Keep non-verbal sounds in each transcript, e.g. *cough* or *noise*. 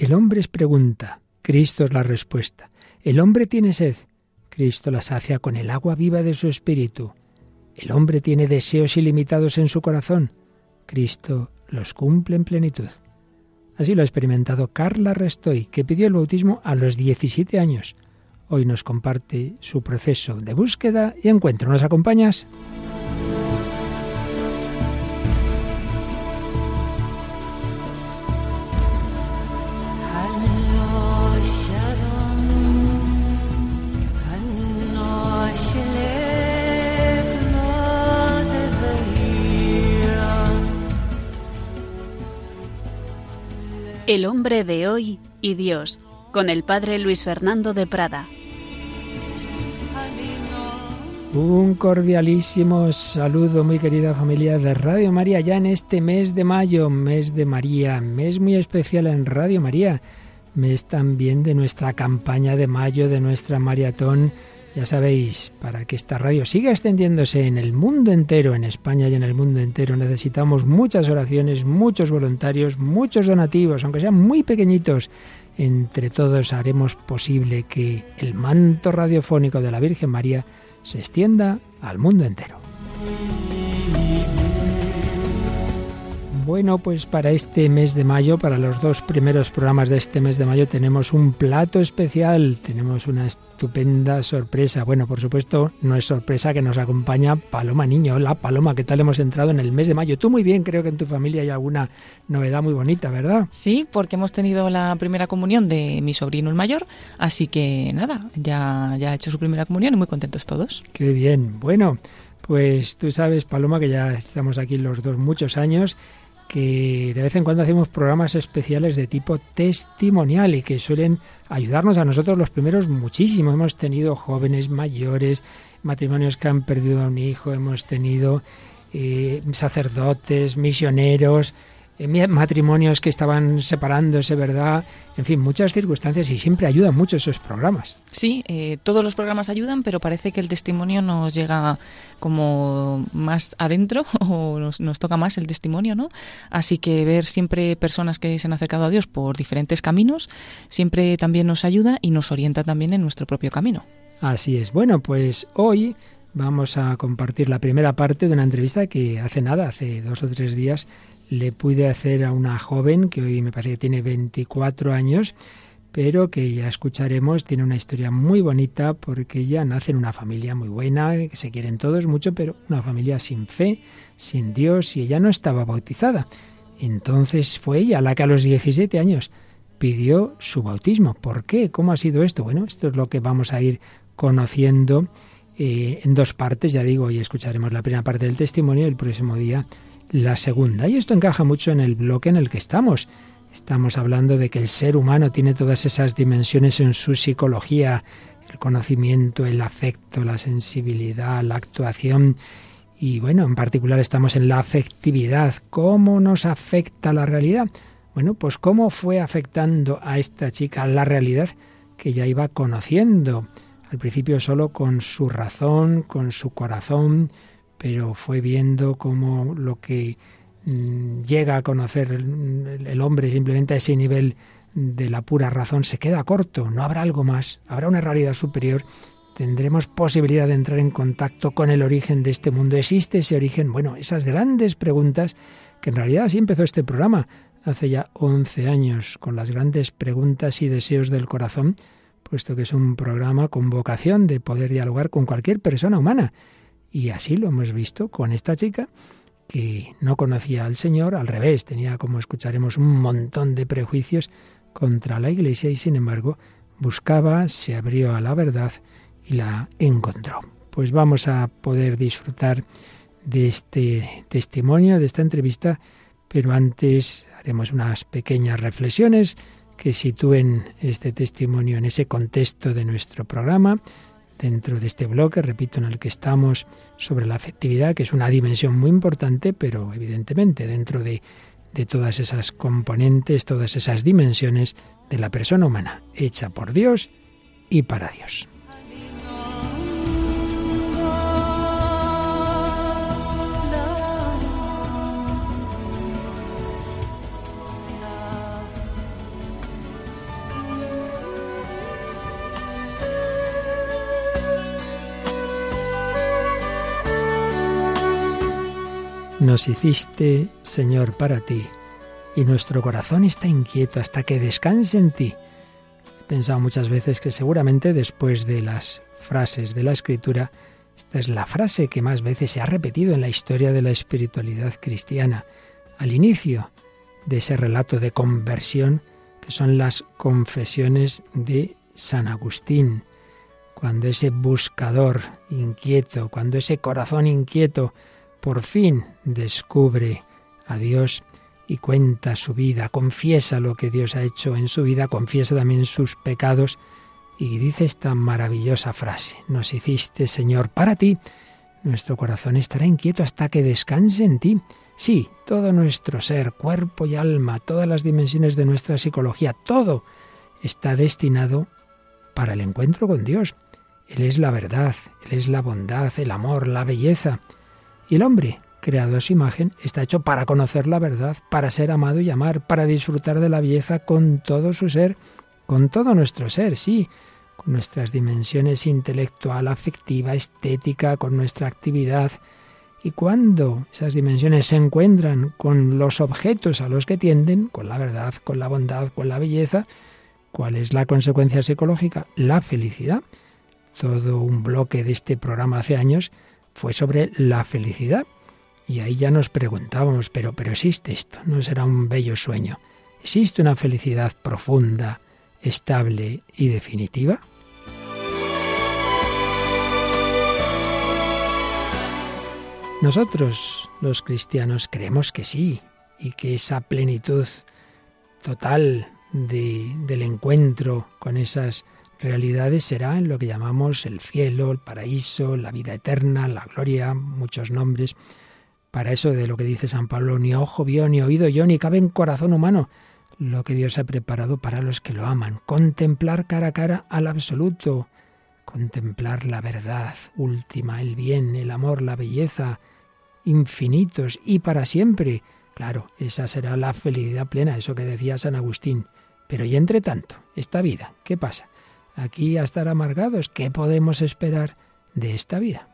El hombre es pregunta, Cristo es la respuesta. El hombre tiene sed, Cristo la sacia con el agua viva de su espíritu. El hombre tiene deseos ilimitados en su corazón, Cristo los cumple en plenitud. Así lo ha experimentado Carla Restoy, que pidió el bautismo a los 17 años. Hoy nos comparte su proceso de búsqueda y encuentro. ¿Nos acompañas? El hombre de hoy y Dios, con el padre Luis Fernando de Prada. Un cordialísimo saludo, muy querida familia de Radio María, ya en este mes de mayo, mes de María, mes muy especial en Radio María, mes también de nuestra campaña de mayo, de nuestra maratón ya sabéis, para que esta radio siga extendiéndose en el mundo entero, en España y en el mundo entero, necesitamos muchas oraciones, muchos voluntarios, muchos donativos, aunque sean muy pequeñitos. Entre todos haremos posible que el manto radiofónico de la Virgen María se extienda al mundo entero. Bueno, pues para este mes de mayo, para los dos primeros programas de este mes de mayo, tenemos un plato especial, tenemos una estupenda sorpresa. Bueno, por supuesto, no es sorpresa que nos acompaña Paloma Niño. Hola Paloma, ¿qué tal hemos entrado en el mes de mayo? Tú muy bien, creo que en tu familia hay alguna novedad muy bonita, ¿verdad? Sí, porque hemos tenido la primera comunión de mi sobrino el mayor, así que nada, ya, ya ha hecho su primera comunión y muy contentos todos. Qué bien, bueno. Pues tú sabes, Paloma, que ya estamos aquí los dos muchos años que de vez en cuando hacemos programas especiales de tipo testimonial y que suelen ayudarnos a nosotros los primeros muchísimo. Hemos tenido jóvenes, mayores, matrimonios que han perdido a un hijo, hemos tenido eh, sacerdotes, misioneros, matrimonios que estaban separándose, ¿verdad? En fin, muchas circunstancias y siempre ayudan mucho esos programas. Sí, eh, todos los programas ayudan, pero parece que el testimonio nos llega como más adentro *laughs* o nos, nos, toca más el testimonio, ¿no? Así que ver siempre personas que se han acercado a Dios por diferentes caminos siempre también nos ayuda y nos orienta también en nuestro propio camino. Así es. Bueno, pues hoy vamos a compartir la primera parte de una entrevista que hace nada, hace dos o tres días, le pude hacer a una joven que hoy me parece que tiene 24 años, pero que ya escucharemos, tiene una historia muy bonita porque ella nace en una familia muy buena, que se quieren todos mucho, pero una familia sin fe, sin Dios, y ella no estaba bautizada. Entonces fue ella la que a los 17 años pidió su bautismo. ¿Por qué? ¿Cómo ha sido esto? Bueno, esto es lo que vamos a ir conociendo eh, en dos partes, ya digo, hoy escucharemos la primera parte del testimonio el próximo día la segunda. Y esto encaja mucho en el bloque en el que estamos. Estamos hablando de que el ser humano tiene todas esas dimensiones en su psicología, el conocimiento, el afecto, la sensibilidad, la actuación. Y bueno, en particular estamos en la afectividad. ¿Cómo nos afecta la realidad? Bueno, pues cómo fue afectando a esta chica la realidad que ya iba conociendo. Al principio solo con su razón, con su corazón, pero fue viendo cómo lo que mm, llega a conocer el, hombre simplemente a ese nivel de la pura razón se queda corto, no habrá algo más, habrá una realidad superior, tendremos posibilidad de entrar en contacto con el origen de este mundo. ¿Existe ese origen? Bueno, esas grandes preguntas que en realidad así empezó este programa hace ya 11 años, con las grandes preguntas y deseos del corazón, puesto que es un programa con vocación de poder dialogar con cualquier persona humana y así lo hemos visto con esta chica que no conocía al Señor, al revés, tenía, como escucharemos, un montón de prejuicios contra la Iglesia y sin embargo buscaba, se abrió a la verdad y la encontró. Pues vamos a poder disfrutar de este testimonio, de esta entrevista, pero antes haremos unas pequeñas reflexiones que sitúen este testimonio en ese contexto de nuestro programa dentro de este bloque, repito, en el que estamos sobre la afectividad, que es una dimensión muy importante, pero evidentemente dentro de, todas esas componentes, todas esas dimensiones de la persona humana, hecha por Dios y para Dios. Nos hiciste, Señor, para ti, y nuestro corazón está inquieto hasta que descanse en ti. He pensado muchas veces que seguramente después de las frases de la Escritura, esta es la frase que más veces se ha repetido en la historia de la espiritualidad cristiana. Al inicio de ese relato de conversión que son las confesiones de San Agustín, cuando ese buscador inquieto, cuando ese corazón inquieto por fin descubre a Dios y cuenta su vida, confiesa lo que Dios ha hecho en su vida, confiesa también sus pecados y dice esta maravillosa frase, nos hiciste Señor para ti, nuestro corazón estará inquieto hasta que descanse en ti. Sí, todo nuestro ser, cuerpo y alma, todas las dimensiones de nuestra psicología, todo está destinado para el encuentro con Dios. Él es la verdad, Él es la bondad, el amor, la belleza. Y el hombre, creado a su imagen, está hecho para conocer la verdad, para ser amado y amar, para disfrutar de la belleza con todo su ser, con todo nuestro ser, sí, con nuestras dimensiones intelectual, afectiva, estética, con nuestra actividad. Y cuando esas dimensiones se encuentran con los objetos a los que tienden, con la verdad, con la bondad, con la belleza, ¿cuál es la consecuencia psicológica? La felicidad. Todo un bloque de este programa hace años fue sobre la felicidad. Y ahí ya nos preguntábamos, pero, pero existe esto, ¿no será un bello sueño? ¿Existe una felicidad profunda, estable y definitiva? Nosotros, los cristianos, creemos que sí, y que esa plenitud total de, del encuentro con esas realidades será en lo que llamamos el cielo, el paraíso, la vida eterna, la gloria, muchos nombres. Para eso de lo que dice San Pablo, ni ojo vio, ni oído yo, ni cabe en corazón humano lo que Dios ha preparado para los que lo aman. Contemplar cara a cara al absoluto, contemplar la verdad última, el bien, el amor, la belleza, infinitos y para siempre. Claro, esa será la felicidad plena, eso que decía San Agustín. Pero y entre tanto, esta vida, ¿qué pasa? Aquí a estar amargados. ¿Qué podemos esperar de esta vida?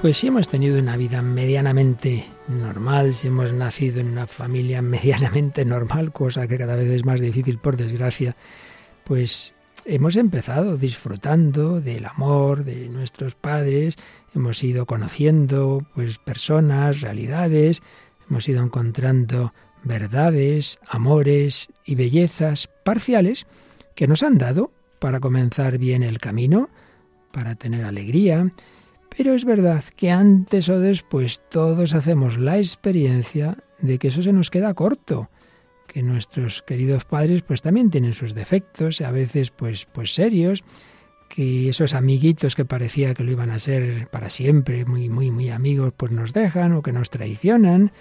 Pues si hemos tenido una vida medianamente normal, si hemos nacido en una familia *laughs* medianamente normal, cosa que cada vez es más difícil por desgracia, pues hemos empezado disfrutando del amor de nuestros padres, hemos ido conociendo pues personas, realidades, hemos ido encontrando verdades, amores y bellezas parciales que nos han dado para comenzar bien el camino, para tener alegría, pero es verdad que antes o después todos hacemos la experiencia de que eso se nos queda corto, que nuestros queridos padres pues también tienen sus defectos, a veces pues pues serios, que esos amiguitos que parecía que lo iban a ser para siempre, muy muy muy amigos, pues nos dejan o que nos traicionan,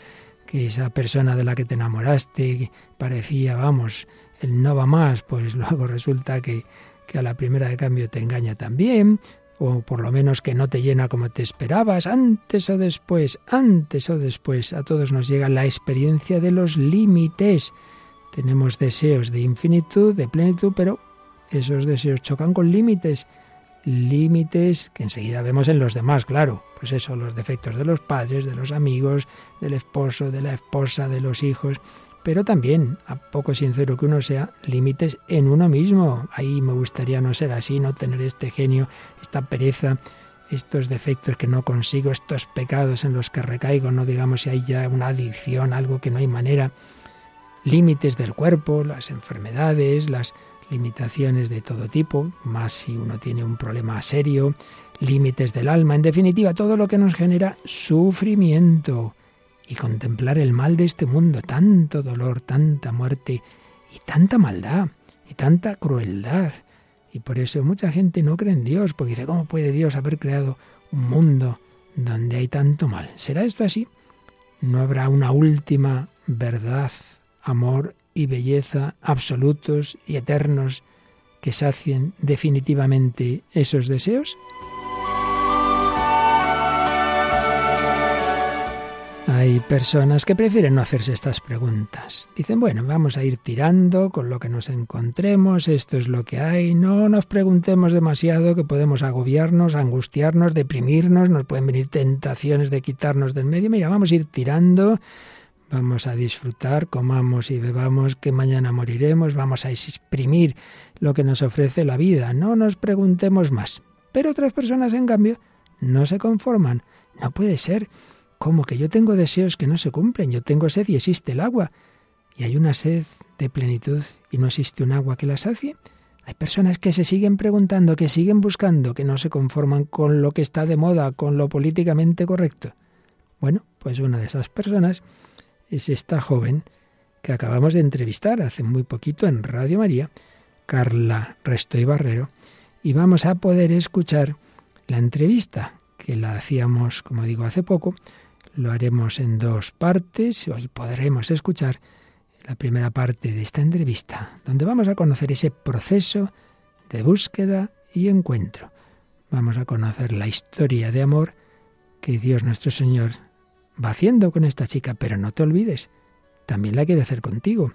que esa persona de la que te enamoraste parecía, vamos, el no va más, pues *laughs* luego resulta que, que a la primera de cambio te engaña también, o por lo menos que no te llena como te esperabas, antes o después, antes o después, a todos nos llega la experiencia de los límites. Tenemos deseos de infinitud, de plenitud, pero esos deseos chocan con límites límites que enseguida vemos en los demás, claro. Pues eso, los defectos de los padres, de los amigos, del esposo, de la esposa, de los hijos. Pero también, a poco sincero que uno sea, límites en uno mismo. Ahí me gustaría no ser así, no tener este genio, esta pereza, estos defectos que no consigo, estos pecados en los que recaigo, no digamos si hay ya una adicción, algo que no hay manera. Límites del cuerpo, las enfermedades, las limitaciones de todo tipo, más si uno tiene un problema serio, límites del alma, en definitiva, todo lo que nos genera sufrimiento y contemplar el mal de este mundo, tanto dolor, tanta muerte y tanta maldad y tanta crueldad. Y por eso mucha gente no cree en Dios, porque dice, ¿cómo puede Dios haber creado un mundo donde hay tanto mal? ¿Será esto así? ¿No habrá una última verdad, amor y belleza absolutos y eternos que sacien definitivamente esos deseos? Hay personas que prefieren no hacerse estas preguntas. Dicen, bueno, vamos a ir tirando con lo que nos encontremos, esto es lo que hay, no nos preguntemos demasiado que podemos agobiarnos, angustiarnos, deprimirnos, nos pueden venir tentaciones de quitarnos del medio. Mira, vamos a ir tirando, vamos a disfrutar, comamos y bebamos que mañana moriremos, vamos a exprimir lo que nos ofrece la vida, no nos preguntemos más. Pero otras personas, en cambio, no se conforman. No puede ser ¿Cómo que yo tengo deseos que no se cumplen? Yo tengo sed y existe el agua. ¿Y hay una sed de plenitud y no existe un agua que la sacie? Hay personas que se siguen preguntando, que siguen buscando, que no se conforman con lo que está de moda, con lo políticamente correcto. Bueno, pues una de esas personas es esta joven que acabamos de entrevistar hace muy poquito en Radio María, Carla Resto y Barrero, y vamos a poder escuchar la entrevista que la hacíamos, como digo, hace poco, lo haremos en dos partes. Hoy podremos escuchar la primera parte de esta entrevista, donde vamos a conocer ese proceso de búsqueda y encuentro. Vamos a conocer la historia de amor que Dios nuestro Señor va haciendo con esta chica, pero no te olvides, también la quiere hacer contigo.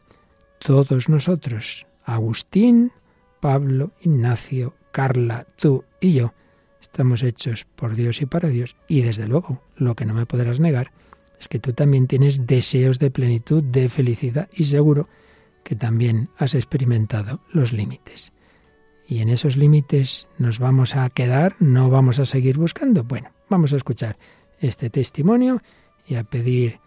Todos nosotros, Agustín, Pablo, Ignacio, Carla, tú y yo, Estamos hechos por Dios y para Dios. Y desde luego, lo que no me podrás negar es que tú también tienes deseos de plenitud, de felicidad y seguro que también has experimentado los límites. Y en esos límites nos vamos a quedar, no vamos a seguir buscando. Bueno, vamos a escuchar este testimonio y a pedir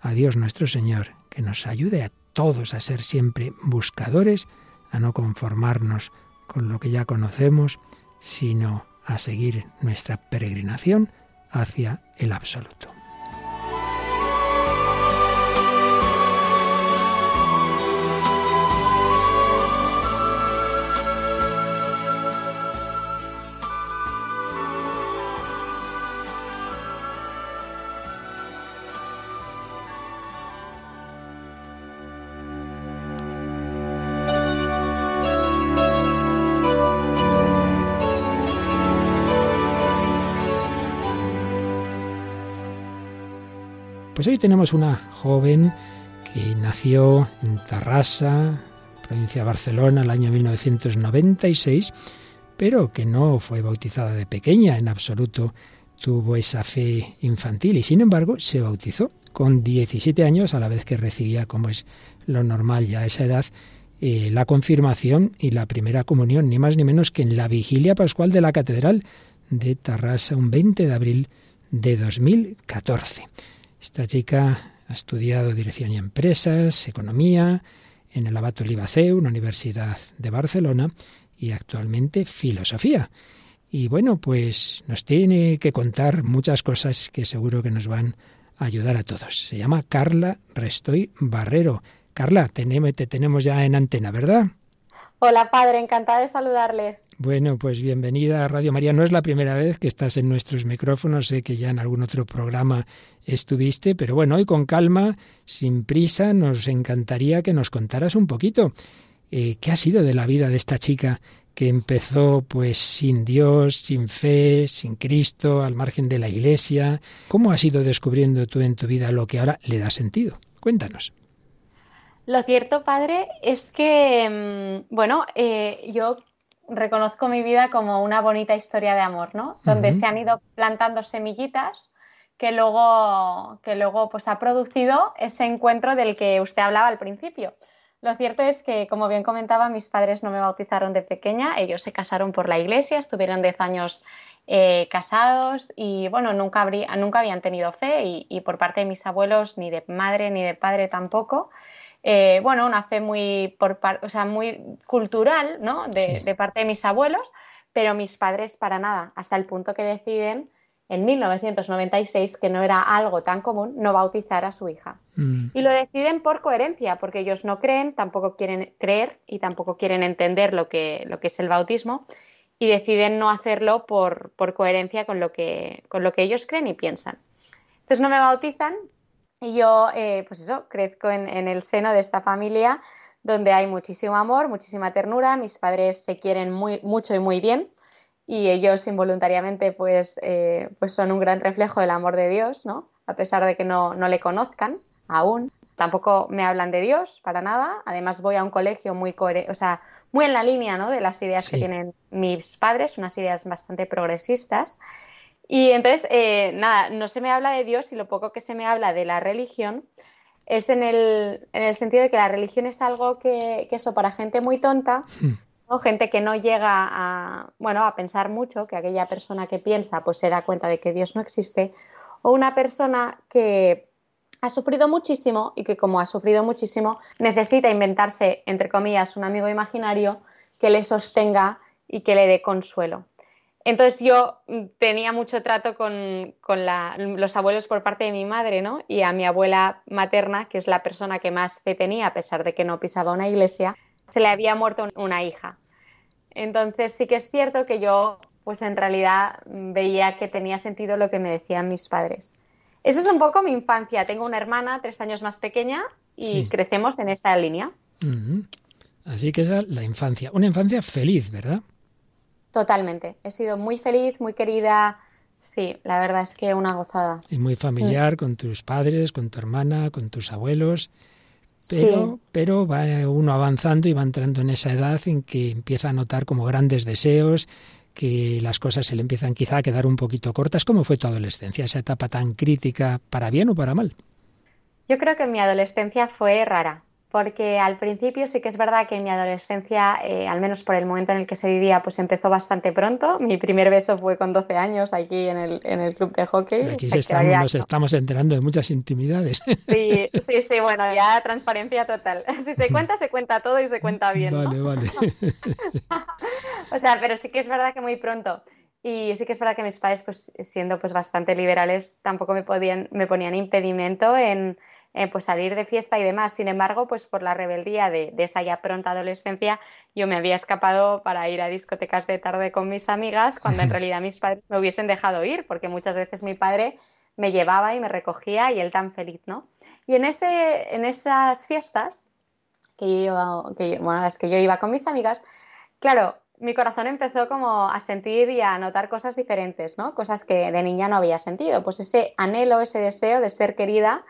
a Dios nuestro Señor que nos ayude a todos a ser siempre buscadores, a no conformarnos con lo que ya conocemos, sino a seguir nuestra peregrinación hacia el absoluto. Pues hoy tenemos una joven que nació en Tarrasa, provincia de Barcelona, el año 1996, pero que no fue bautizada de pequeña, en absoluto tuvo esa fe infantil y sin embargo se bautizó con 17 años a la vez que recibía, como es lo normal ya a esa edad, eh, la confirmación y la primera comunión, ni más ni menos que en la vigilia pascual de la Catedral de Tarrasa, un 20 de abril de 2014. Esta chica ha estudiado Dirección y Empresas, Economía, en el Abato Libaceu, una universidad de Barcelona, y actualmente Filosofía. Y bueno, pues nos tiene que contar muchas cosas que seguro que nos van a ayudar a todos. Se llama Carla Restoy Barrero. Carla, te tenemos ya en antena, ¿verdad? Hola, padre, encantada de saludarle. Bueno, pues bienvenida a Radio María. No es la primera vez que estás en nuestros micrófonos, sé que ya en algún otro programa estuviste, pero bueno, hoy con calma, sin prisa, nos encantaría que nos contaras un poquito eh, qué ha sido de la vida de esta chica que empezó pues sin Dios, sin fe, sin Cristo, al margen de la Iglesia. ¿Cómo has ido descubriendo tú en tu vida lo que ahora le da sentido? Cuéntanos. Lo cierto, padre, es que, mm, bueno, eh, yo reconozco mi vida como una bonita historia de amor, ¿no? Donde se han ido plantando semillitas que luego, que luego pues, ha producido ese encuentro del que usted hablaba al principio. Lo cierto es que, como bien comentaba, mis padres no me bautizaron de pequeña, ellos se casaron por la iglesia, estuvieron 10 años eh, casados y, bueno, nunca, nunca habían tenido fe y, y, por parte de mis abuelos, ni de madre ni de padre tampoco. Eh, bueno, una fe muy, por, o sea, muy cultural, ¿no? De, parte de mis abuelos, pero mis padres para nada, hasta el punto que deciden en 1996, que no era algo tan común, no bautizar a su hija. Mm. Y lo deciden por coherencia, porque ellos no creen, tampoco quieren creer y tampoco quieren entender lo que, lo que es el bautismo y deciden no hacerlo por, por coherencia con lo, que, con lo que ellos creen y piensan. Entonces no me bautizan, y yo, eh, pues eso, crezco en, el seno de esta familia donde hay muchísimo amor, muchísima ternura, mis padres se quieren muy, mucho y muy bien y ellos involuntariamente pues, eh, pues son un gran reflejo del amor de Dios, ¿no? a pesar de que no, no le conozcan aún. Tampoco me hablan de Dios para nada. Además voy a un colegio muy o sea, muy en la línea ¿no? de las ideas que tienen mis padres, unas ideas bastante progresistas. Y entonces, eh, nada, no se me habla de Dios y lo poco que se me habla de la religión es en el, en el sentido de que la religión es algo que, que eso para gente muy tonta, hmm. gente que no llega a, bueno, a pensar mucho, que aquella persona que piensa pues se da cuenta de que Dios no existe, o una persona que ha sufrido muchísimo y que como ha sufrido muchísimo necesita inventarse, entre comillas, un amigo imaginario que le sostenga y que le dé consuelo. Entonces yo tenía mucho trato con, los abuelos por parte de mi madre, ¿no? Y a mi abuela materna, que es la persona que más fe tenía, a pesar de que no pisaba una iglesia, se le había muerto una hija. Entonces sí que es cierto que yo, pues en realidad veía que tenía sentido lo que me decían mis padres. Esa es un poco mi infancia. Tengo una hermana tres años más pequeña y crecemos en esa línea. Así que esa es la infancia. Una infancia feliz, ¿verdad? Totalmente. He sido muy feliz, muy querida. Sí, la verdad es que una gozada. Y muy familiar con tus padres, con tu hermana, con tus abuelos. Pero, pero va uno avanzando y va entrando en esa edad en que empieza a notar como grandes deseos, que las cosas se le empiezan quizá a quedar un poquito cortas. ¿Cómo fue tu adolescencia, esa etapa tan crítica, para bien o para mal? Yo creo que mi adolescencia fue rara porque al principio sí que es verdad que mi adolescencia, eh, al menos por el momento en el que se vivía, pues empezó bastante pronto. Mi primer beso fue con 12 años aquí en el, en el club de hockey. Aquí nos estamos enterando de muchas intimidades. Sí, sí, sí, bueno, ya transparencia total. *laughs* Si se cuenta, se cuenta todo y se cuenta bien. Vale, vale. *laughs* o sea, pero sí que es verdad que muy pronto. Y sí que es verdad que mis padres, pues siendo pues bastante liberales, tampoco me, podían, me ponían impedimento en eh, pues salir de fiesta y demás. Sin embargo, pues por la rebeldía de, esa ya pronta adolescencia, yo me había escapado para ir a discotecas de tarde con mis amigas, cuando en *laughs* realidad mis padres me hubiesen dejado ir, porque muchas veces mi padre me llevaba y me recogía y él tan feliz, ¿no? Y en, ese, en esas fiestas, que yo, que bueno, las que yo iba con mis amigas, claro, mi corazón empezó como a sentir y a notar cosas diferentes, ¿no? Cosas que de niña no había sentido. Pues ese anhelo, ese deseo de ser querida,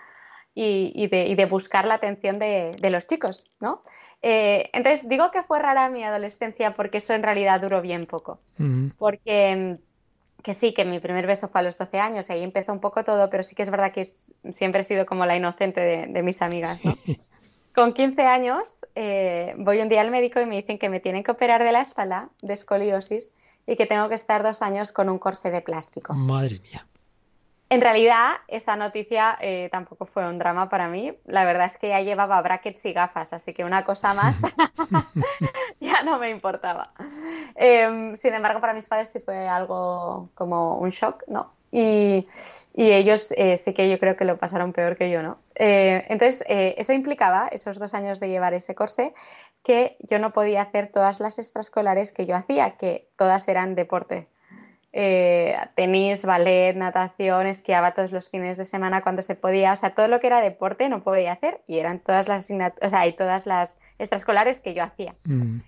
y, de, buscar la atención de, los chicos, ¿no? Eh, entonces, digo que fue rara mi adolescencia porque eso en realidad duró bien poco. Porque que sí, que mi primer beso fue a los 12 años y ahí empezó un poco todo, pero sí que es verdad que siempre he sido como la inocente de, mis amigas, ¿no? *laughs* Con 15 años eh, voy un día al médico y me dicen que me tienen que operar de la espalda, de escoliosis, y que tengo que estar dos años con un corsé de plástico. Madre mía. En realidad, esa noticia eh, tampoco fue un drama para mí. La verdad es que ya llevaba brackets y gafas, así que una cosa más *laughs* *laughs* ya no me importaba. Em, sin embargo, para mis padres sí fue algo como un shock, ¿no? Y, ellos eh, sí que yo creo que lo pasaron peor que yo, ¿no? Eh, entonces, eso implicaba, esos dos años de llevar ese corsé, que yo no podía hacer todas las extraescolares que yo hacía, que todas eran deporte eh, tenis, ballet, natación, esquiaba todos los fines de semana cuando se podía, o sea, todo lo que era deporte no podía hacer y eran todas las o sea, y todas las extraescolares que yo hacía. Mm.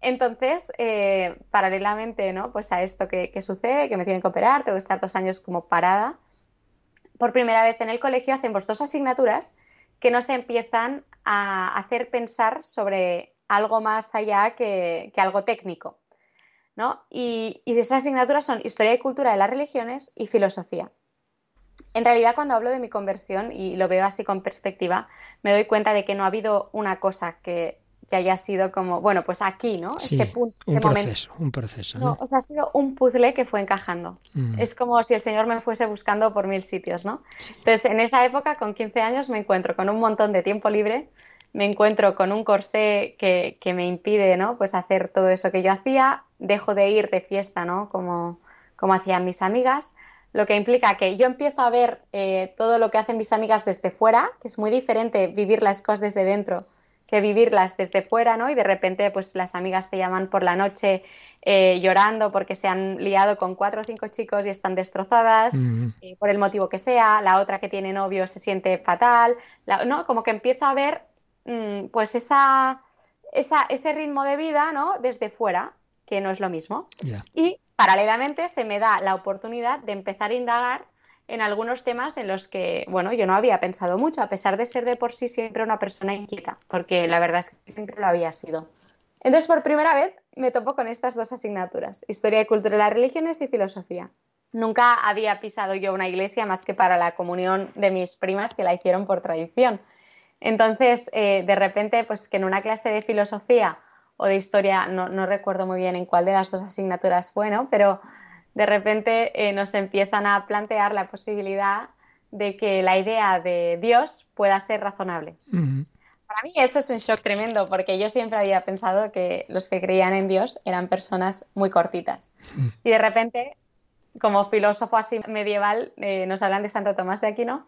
Entonces, eh, paralelamente, ¿no? Pues a esto que, sucede, que me tienen que operar, tengo que estar dos años como parada. Por primera vez en el colegio hacemos dos asignaturas que nos empiezan a hacer pensar sobre algo más allá que algo técnico. Y, esas asignaturas son Historia y Cultura de las Religiones y Filosofía. En realidad, cuando hablo de mi conversión y lo veo así con perspectiva, me doy cuenta de que no ha habido una cosa que, haya sido como, bueno, pues aquí, ¿no? este punto, un este proceso, un proceso. ¿no? o sea, ha sido un puzzle que fue encajando. Mm. Es como si el Señor me fuese buscando por mil sitios, ¿no? Entonces, en esa época, con 15 años, me encuentro con un montón de tiempo libre, me encuentro con un corsé que, que me impide, ¿no? Pues hacer todo eso que yo hacía, dejo de ir de fiesta, ¿no? Como, como hacían mis amigas, lo que implica que yo empiezo a ver eh, todo lo que hacen mis amigas desde fuera, que es muy diferente vivir las cosas desde dentro que vivirlas desde fuera, ¿no? Y de repente, pues las amigas te llaman por la noche eh, llorando porque se han liado con cuatro o cinco chicos y están destrozadas, eh, por el motivo que sea, la otra que tiene novio se siente fatal, ¿no? Como que empieza a ver, mm, pues esa, esa, ese ritmo de vida, ¿no? Desde fuera que no es lo mismo. Y paralelamente se me da la oportunidad de empezar a indagar en algunos temas en los que, bueno, yo no había pensado mucho, a pesar de ser de por sí siempre una persona inquieta, porque la verdad es que siempre lo había sido. Entonces, por primera vez me topo con estas dos asignaturas, Historia y Cultura de las Religiones y Filosofía. Nunca había pisado yo una iglesia más que para la comunión de mis primas que la hicieron por tradición. Entonces, eh, de repente, pues que en una clase de filosofía o de historia, no, recuerdo muy bien en cuál de las dos asignaturas fue, ¿no? Pero de repente eh, nos empiezan a plantear la posibilidad de que la idea de Dios pueda ser razonable. Para mí eso es un shock tremendo porque yo siempre había pensado que los que creían en Dios eran personas muy cortitas. Mm. Y de repente, como filósofo así medieval, eh, nos hablan de Santo Tomás de Aquino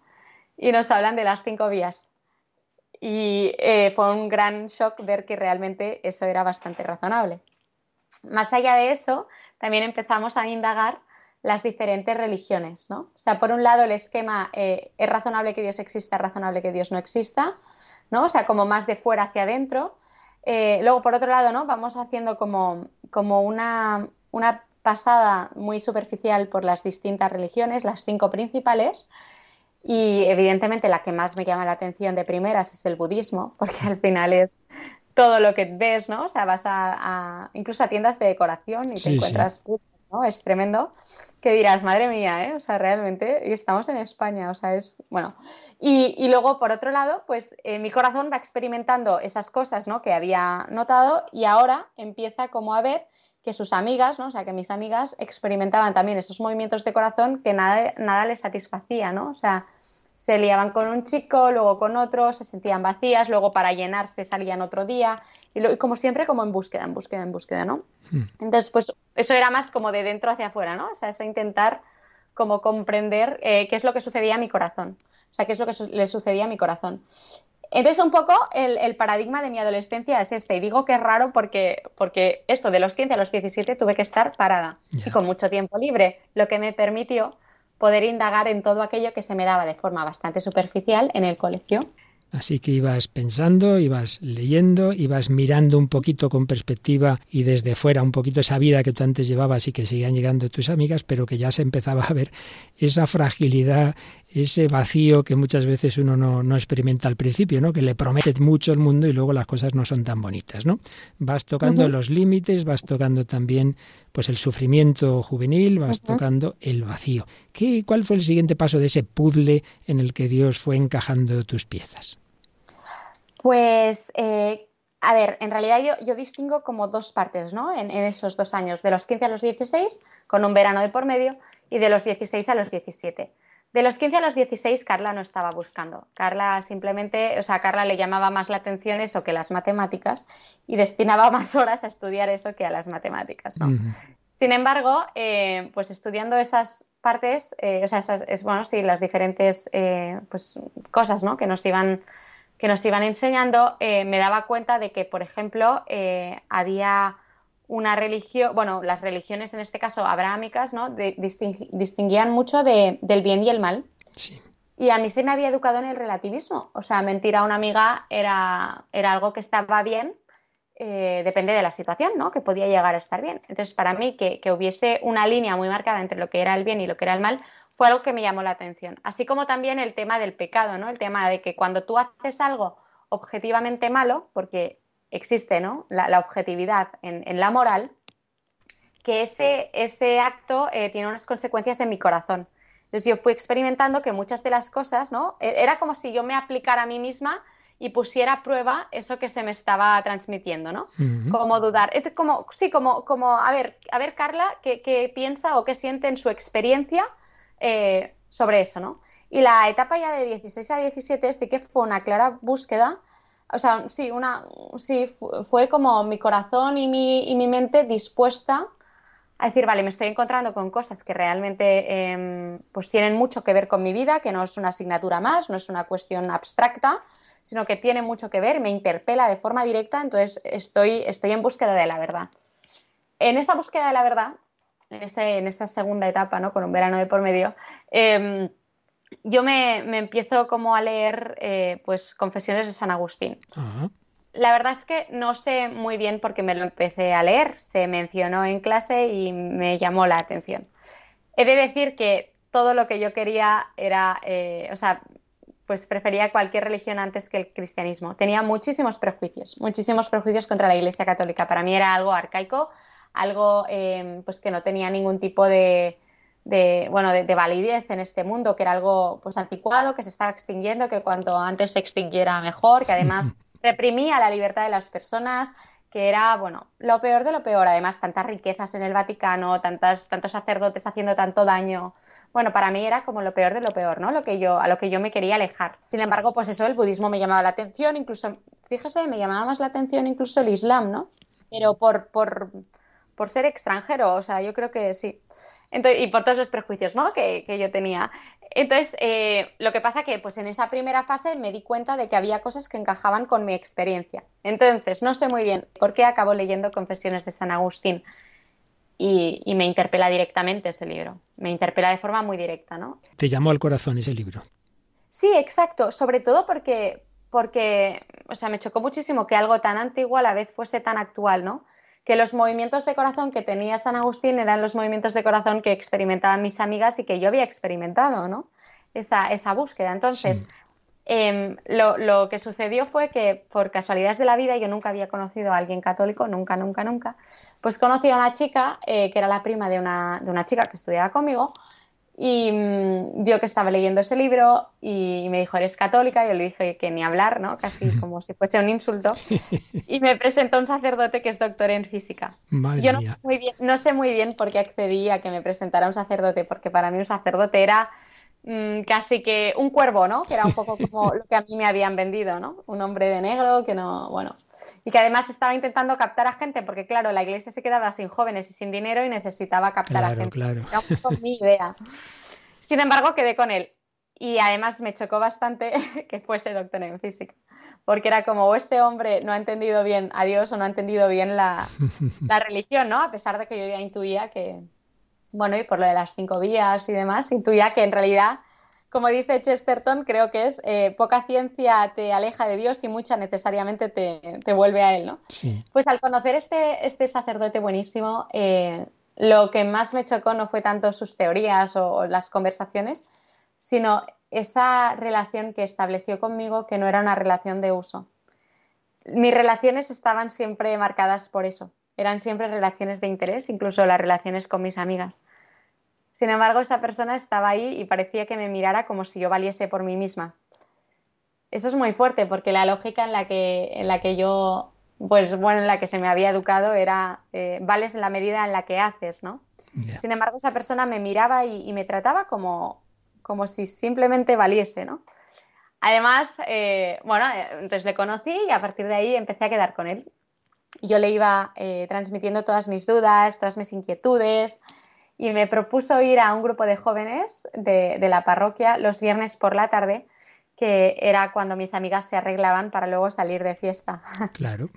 y nos hablan de las cinco vías. Y eh, fue un gran shock ver que realmente eso era bastante razonable. Más allá de eso, también empezamos a indagar las diferentes religiones, ¿no? O sea, por un lado el esquema eh, es razonable que Dios exista, es razonable que Dios no exista, ¿no? O sea, como más de fuera hacia adentro. Eh, luego, por otro lado, ¿no? Vamos haciendo como, como una, una pasada muy superficial por las distintas religiones, las cinco principales, y evidentemente la que más me llama la atención de primeras es el budismo, porque al final es todo lo que ves, ¿no? O sea, vas a, incluso a tiendas de decoración y te encuentras, ¿no? Es tremendo. Que dirás, madre mía, ¿eh? O sea, realmente, y estamos en España, o sea, es, bueno. Y, y luego, por otro lado, pues eh, mi corazón va experimentando esas cosas, ¿no? Que había notado y ahora empieza como a ver que sus amigas, ¿no? O sea, que mis amigas experimentaban también esos movimientos de corazón que nada, nada les satisfacía, ¿no? O sea, se liaban con un chico, luego con otro, se sentían vacías, luego para llenarse salían otro día, y, como siempre, como en búsqueda, en búsqueda, en búsqueda, ¿no? Hmm. Entonces, pues eso era más como de dentro hacia afuera, ¿no? O sea, eso intentar como comprender eh, qué es lo que sucedía a mi corazón, o sea, qué es lo que le sucedía a mi corazón. Entonces, un poco el, paradigma de mi adolescencia es este. Y digo que es raro porque, porque esto de los 15 a los 17 tuve que estar parada y con mucho tiempo libre, lo que me permitió poder indagar en todo aquello que se me daba de forma bastante superficial en el colegio. Así que ibas pensando, ibas leyendo, ibas mirando un poquito con perspectiva y desde fuera un poquito esa vida que tú antes llevabas y que seguían llegando tus amigas, pero que ya se empezaba a ver esa fragilidad, ese vacío que muchas veces uno no, experimenta al principio, ¿no? Que le promete mucho el mundo y luego las cosas no son tan bonitas, ¿no? Vas tocando los límites, vas tocando también pues el sufrimiento juvenil, vas tocando el vacío. ¿Qué, ¿Cuál fue el siguiente paso de ese puzzle en el que Dios fue encajando tus piezas? Pues, eh, a ver, en realidad yo, distingo como dos partes, ¿no? En, esos dos años, de los 15 a los 16, con un verano de por medio, y de los 16 a los 17. De los 15 a los 16, Carla no estaba buscando. Carla simplemente, o sea, Carla le llamaba más la atención eso que las matemáticas y destinaba *laughs* más horas a estudiar eso que a las matemáticas, ¿no? Sin embargo, eh, pues estudiando esas partes, eh, o sea, esas, es, bueno, sí, las diferentes pues, cosas, ¿no? Que nos iban que nos iban enseñando, eh, me daba cuenta de que, por ejemplo, eh, había una religión, bueno, las religiones en este caso abrahámicas, ¿no? distinguían mucho del bien y el mal. Sí. Y a mí se me había educado en el relativismo. O sea, mentir a una amiga era, era algo que estaba bien, eh, depende de la situación, ¿no? Que podía llegar a estar bien. Entonces, para mí, que, que hubiese una línea muy marcada entre lo que era el bien y lo que era el mal, fue algo que me llamó la atención. Así como también el tema del pecado, ¿no? El tema de que cuando tú haces algo objetivamente malo, porque existe ¿no? la, objetividad en, la moral, que ese, ese acto eh, tiene unas consecuencias en mi corazón. Entonces yo fui experimentando que muchas de las cosas, ¿no? E, era como si yo me aplicara a mí misma y pusiera a prueba eso que se me estaba transmitiendo, ¿no? Como dudar. Como, sí, como, como, a ver, a ver, Carla, ¿qué, ¿qué, piensa o qué siente en su experiencia eh, sobre eso, ¿no? Y la etapa ya de 16 a 17 sí que fue una clara búsqueda, o sea, sí, una, sí fue como mi corazón y mi, y mi mente dispuesta a decir, vale, me estoy encontrando con cosas que realmente em, pues tienen mucho que ver con mi vida, que no es una asignatura más, no es una cuestión abstracta, sino que tiene mucho que ver, me interpela de forma directa, entonces estoy, estoy en búsqueda de la verdad. En esa búsqueda de la verdad, en, esa segunda etapa, ¿no? con un verano de por medio, em, yo me, empiezo como a leer eh, pues Confesiones de San Agustín. La verdad es que no sé muy bien por qué me lo empecé a leer, se mencionó en clase y me llamó la atención. He de decir que todo lo que yo quería era, eh, o sea, pues prefería cualquier religión antes que el cristianismo. Tenía muchísimos prejuicios, muchísimos prejuicios contra la Iglesia Católica. Para mí era algo arcaico, algo em, pues que no tenía ningún tipo de, bueno, de, validez en este mundo, que era algo pues anticuado, que se estaba extinguiendo, que cuanto antes se extinguiera mejor, que además *laughs* reprimía la libertad de las personas, que era, bueno, lo peor de lo peor. Además, tantas riquezas en el Vaticano, tantas, tantos sacerdotes haciendo tanto daño. Bueno, para mí era como lo peor de lo peor, ¿no? Lo que yo, a lo que yo me quería alejar. Sin embargo, pues eso, el budismo me llamaba la atención, incluso, fíjese, me llamaba más la atención incluso el Islam, ¿no? Pero por, por, por ser extranjero, o sea, yo creo que sí. Entonces, y por todos los prejuicios ¿no? que, que yo tenía. Entonces, eh, lo que pasa que pues en esa primera fase me di cuenta de que había cosas que encajaban con mi experiencia. Entonces, no sé muy bien por qué acabo leyendo Confesiones de San Agustín y, y, me interpela directamente ese libro. Me interpela de forma muy directa, ¿no? Te llamó al corazón ese libro. Sí, exacto. Sobre todo porque, porque, o sea, me chocó muchísimo que algo tan antiguo a la vez fuese tan actual, ¿no? Que los movimientos de corazón que tenía San Agustín eran los movimientos de corazón que experimentaban mis amigas y que yo había experimentado, ¿no? Esa, esa búsqueda. Entonces, em, lo, que sucedió fue que por casualidades de la vida yo nunca había conocido a alguien católico, nunca, nunca, nunca. Pues conocí a una chica eh, que era la prima de una, de una chica que estudiaba conmigo y mm, vio que estaba leyendo ese libro y me dijo, ¿eres católica? Yo le dije que ni hablar, ¿no? Casi *laughs* como si fuese un insulto. Y me presentó un sacerdote que es doctor en física. Yo no sé, muy bien, no sé muy bien por qué accedí a que me presentara un sacerdote, porque para mí un sacerdote era mm, casi que un cuervo, ¿no? Que era un poco como *laughs* lo que a mí me habían vendido, ¿no? Un hombre de negro que no, bueno, y que además estaba intentando captar a gente, porque claro, la iglesia se quedaba sin jóvenes y sin dinero y necesitaba captar a gente. Claro. Era mi idea. Sin embargo, quedé con él. Y además me chocó bastante *laughs* que fuese doctor en física, porque era como, o este hombre no ha entendido bien a Dios o no ha entendido bien la, *laughs* la religión, ¿no? A pesar de que yo ya intuía que, bueno, y por lo de las cinco vías y demás, intuía que en realidad como dice Chesterton, creo que es eh, poca ciencia te aleja de Dios y mucha necesariamente te, vuelve a Él, ¿no? Pues al conocer este, este sacerdote buenísimo, eh, lo que más me chocó no fue tanto sus teorías o, las conversaciones, sino esa relación que estableció conmigo que no era una relación de uso. Mis relaciones estaban siempre marcadas por eso, eran siempre relaciones de interés, incluso las relaciones con mis amigas. Sin embargo, esa persona estaba ahí y parecía que me mirara como si yo valiese por mí misma. Eso es muy fuerte porque la lógica en la que, en la que yo, pues bueno, en la que se me había educado era eh, vales en la medida en la que haces, ¿no? Sin embargo, esa persona me miraba y, me trataba como, como si simplemente valiese, ¿no? Además, eh, bueno, eh, entonces le conocí y a partir de ahí empecé a quedar con él. Yo le iba transmitiendo todas mis dudas, todas mis inquietudes, y me propuso ir a un grupo de jóvenes de, la parroquia los viernes por la tarde, que era cuando mis amigas se arreglaban para luego salir de fiesta. *laughs* Claro.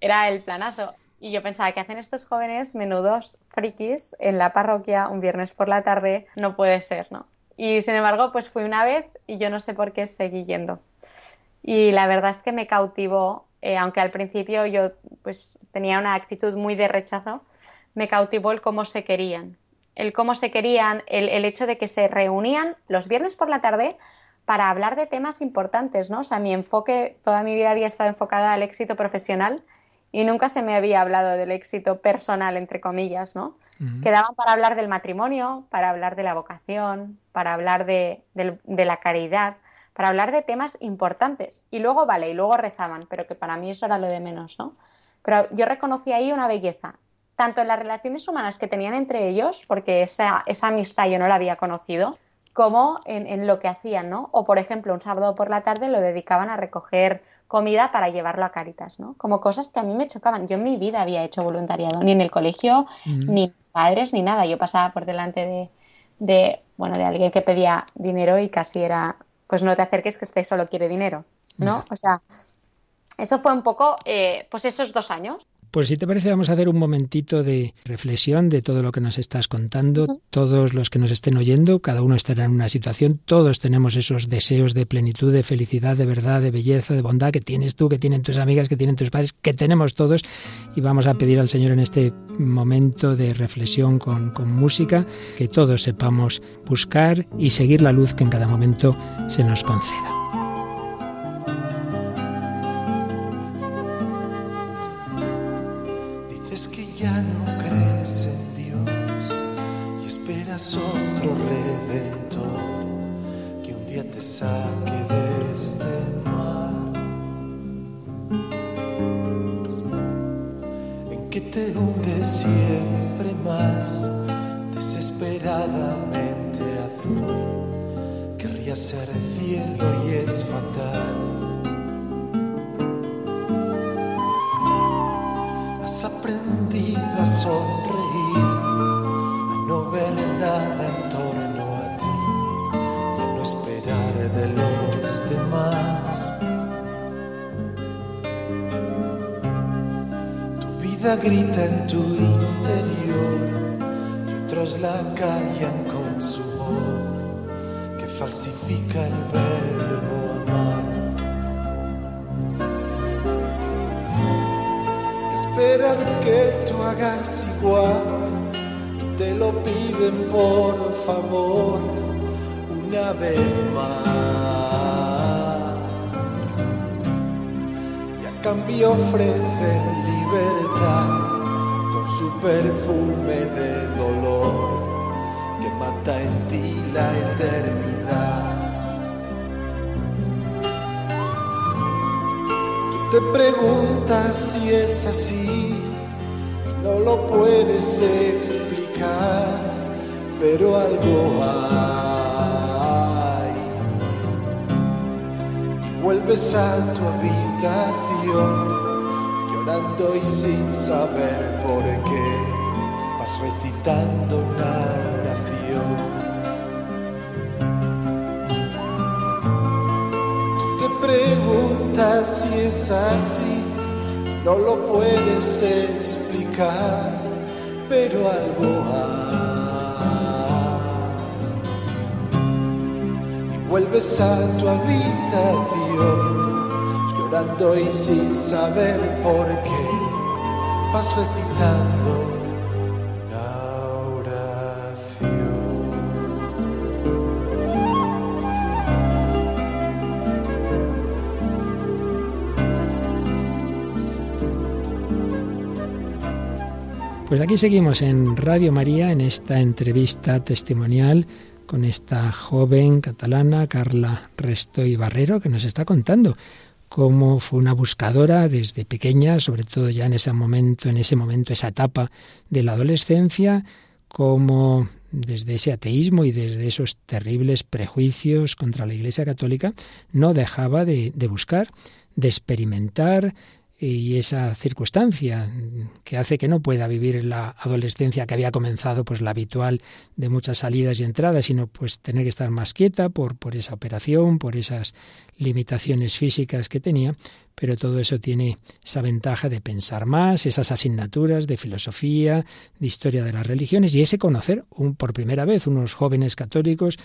era el planazo. Y yo pensaba, ¿qué hacen estos jóvenes menudos frikis en la parroquia un viernes por la tarde? No puede ser, ¿no? Y sin embargo, pues fui una vez y yo no sé por qué seguí yendo. Y la verdad es que me cautivó, eh, aunque al principio yo pues tenía una actitud muy de rechazo, me cautivó el cómo se querían. El cómo se querían, el, hecho de que se reunían los viernes por la tarde para hablar de temas importantes, ¿no? O sea, mi enfoque, toda mi vida había estado enfocada al éxito profesional y nunca se me había hablado del éxito personal, entre comillas, ¿no? Quedaban para hablar del matrimonio, para hablar de la vocación, para hablar de, de, la caridad, para hablar de temas importantes. Y luego, vale, y luego rezaban, pero que para mí eso era lo de menos, ¿no? Pero yo reconocí ahí una belleza tanto en las relaciones humanas que tenían entre ellos, porque esa, esa amistad yo no la había conocido, como en, lo que hacían, ¿no? O, por ejemplo, un sábado por la tarde lo dedicaban a recoger comida para llevarlo a Caritas, ¿no? Como cosas que a mí me chocaban. Yo en mi vida había hecho voluntariado, ni en el colegio, ni mis padres, ni nada. Yo pasaba por delante de, de, bueno, de alguien que pedía dinero y casi era, pues no te acerques que este solo quiere dinero, ¿no? O sea, eso fue un poco, eh, pues esos dos años. Pues si te parece, vamos a hacer un momentito de reflexión de todo lo que nos estás contando. Todos los que nos estén oyendo, cada uno estará en una situación, todos tenemos esos deseos de plenitud, de felicidad, de verdad, de belleza, de bondad que tienes tú, que tienen tus amigas, que tienen tus padres, que tenemos todos. Y vamos a pedir al Señor en este momento de reflexión con, con música, que todos sepamos buscar y seguir la luz que en cada momento se nos conceda. Otro redentor que un día te saque de este mar en que te hunde siempre más desesperadamente azul. Querría ser cielo y es fatal. Has aprendido a sonreír vida grita en tu interior y otros la callan con su voz que falsifica el verbo amar. Esperan que tú hagas igual te lo piden por favor una vez más. Y a cambio ofrecen perfume de dolor que mata en ti la eternidad. Tú te preguntas si es así y no lo puedes explicar pero algo hay. vuelves a tu habitación, llorando y sin saber por qué, vas recitando una oración. Te preguntas si es así, no lo puedes explicar pero algo hay. Y vuelves a tu habitación, llorando y sin saber por qué, vas recitando Pues aquí seguimos en Radio María en esta entrevista testimonial con esta joven catalana, Carla Restoy Barrero, que nos está contando cómo fue una buscadora desde pequeña, sobre todo ya en ese momento, en ese momento, esa etapa de la adolescencia, cómo desde ese ateísmo y desde esos terribles prejuicios contra la Iglesia Católica no dejaba de, de buscar, de experimentar, y esa circunstancia que hace que no pueda vivir la adolescencia que había comenzado pues la habitual de muchas salidas y entradas sino pues tener que estar más quieta por por esa operación por esas limitaciones físicas que tenía. Pero todo eso tiene esa ventaja de pensar más, esas asignaturas de filosofía, de historia de las religiones y ese conocer un, por primera vez unos jóvenes católicos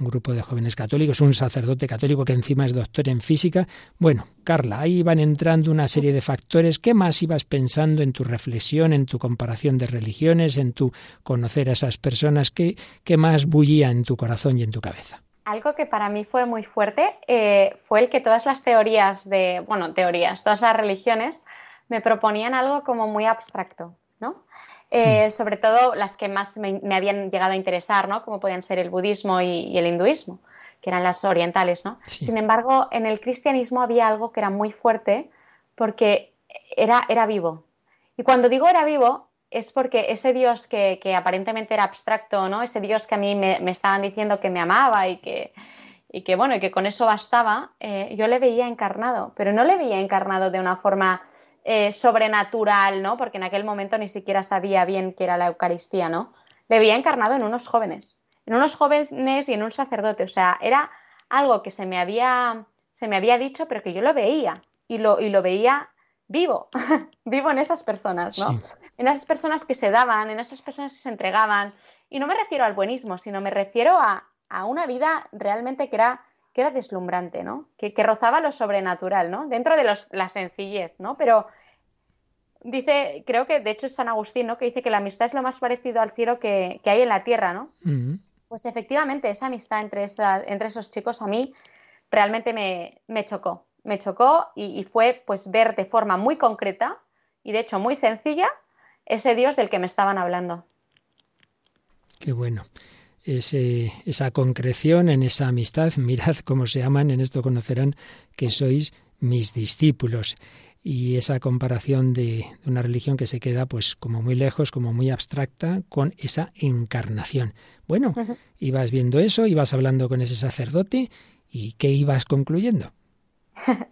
un grupo de jóvenes católicos, un sacerdote católico que encima es doctor en física. Bueno, Carla, ahí van entrando una serie de factores. ¿Qué más ibas pensando en tu reflexión, en tu comparación de religiones, en tu conocer a esas personas? ¿Qué, qué más bullía en tu corazón y en tu cabeza? Algo que para mí fue muy fuerte eh, fue el que todas las teorías de, bueno, teorías, todas las religiones me proponían algo como muy abstracto, ¿no? Eh, mm. sobre todo las que más me, habían llegado a interesar, ¿no? como podían ser el budismo y, el hinduismo, que eran las orientales. ¿no? Sin embargo, en el cristianismo había algo que era muy fuerte porque era, era vivo. Y cuando digo era vivo, es porque ese Dios que, aparentemente era abstracto, ¿no? ese Dios que a mí me, estaban diciendo que me amaba y que, y que, bueno, y que con eso bastaba, eh, yo le veía encarnado, pero no le veía encarnado de una forma eh, sobrenatural, ¿no? Porque en aquel momento ni siquiera sabía bien qué era la Eucaristía, ¿no? Le había encarnado en unos jóvenes, en unos jóvenes y en un sacerdote. O sea, era algo que se me había, se me había dicho, pero que yo lo veía. Y lo, y lo veía vivo, *laughs* vivo en esas personas, ¿no? En esas personas que se daban, en esas personas que se entregaban. Y no me refiero al buenismo, sino me refiero a, una vida realmente que era, que era deslumbrante, ¿no? Que, rozaba lo sobrenatural, ¿no? Dentro de la sencillez, ¿no? Pero dice, creo que de hecho es San Agustín, ¿no? Que dice que la amistad es lo más parecido al cielo que, hay en la tierra, ¿no? Pues efectivamente, esa amistad entre, entre esos chicos a mí realmente me, chocó. Me chocó y, fue pues ver de forma muy concreta y de hecho muy sencilla ese Dios del que me estaban hablando. Qué bueno. Esa concreción en esa amistad, *laughs* mirad cómo se aman, en esto conocerán que sois mis discípulos y esa comparación de, una religión que se queda pues como muy lejos, como muy abstracta con esa encarnación. Bueno, ibas viendo eso, ibas hablando con ese sacerdote y ¿qué ibas concluyendo? *laughs*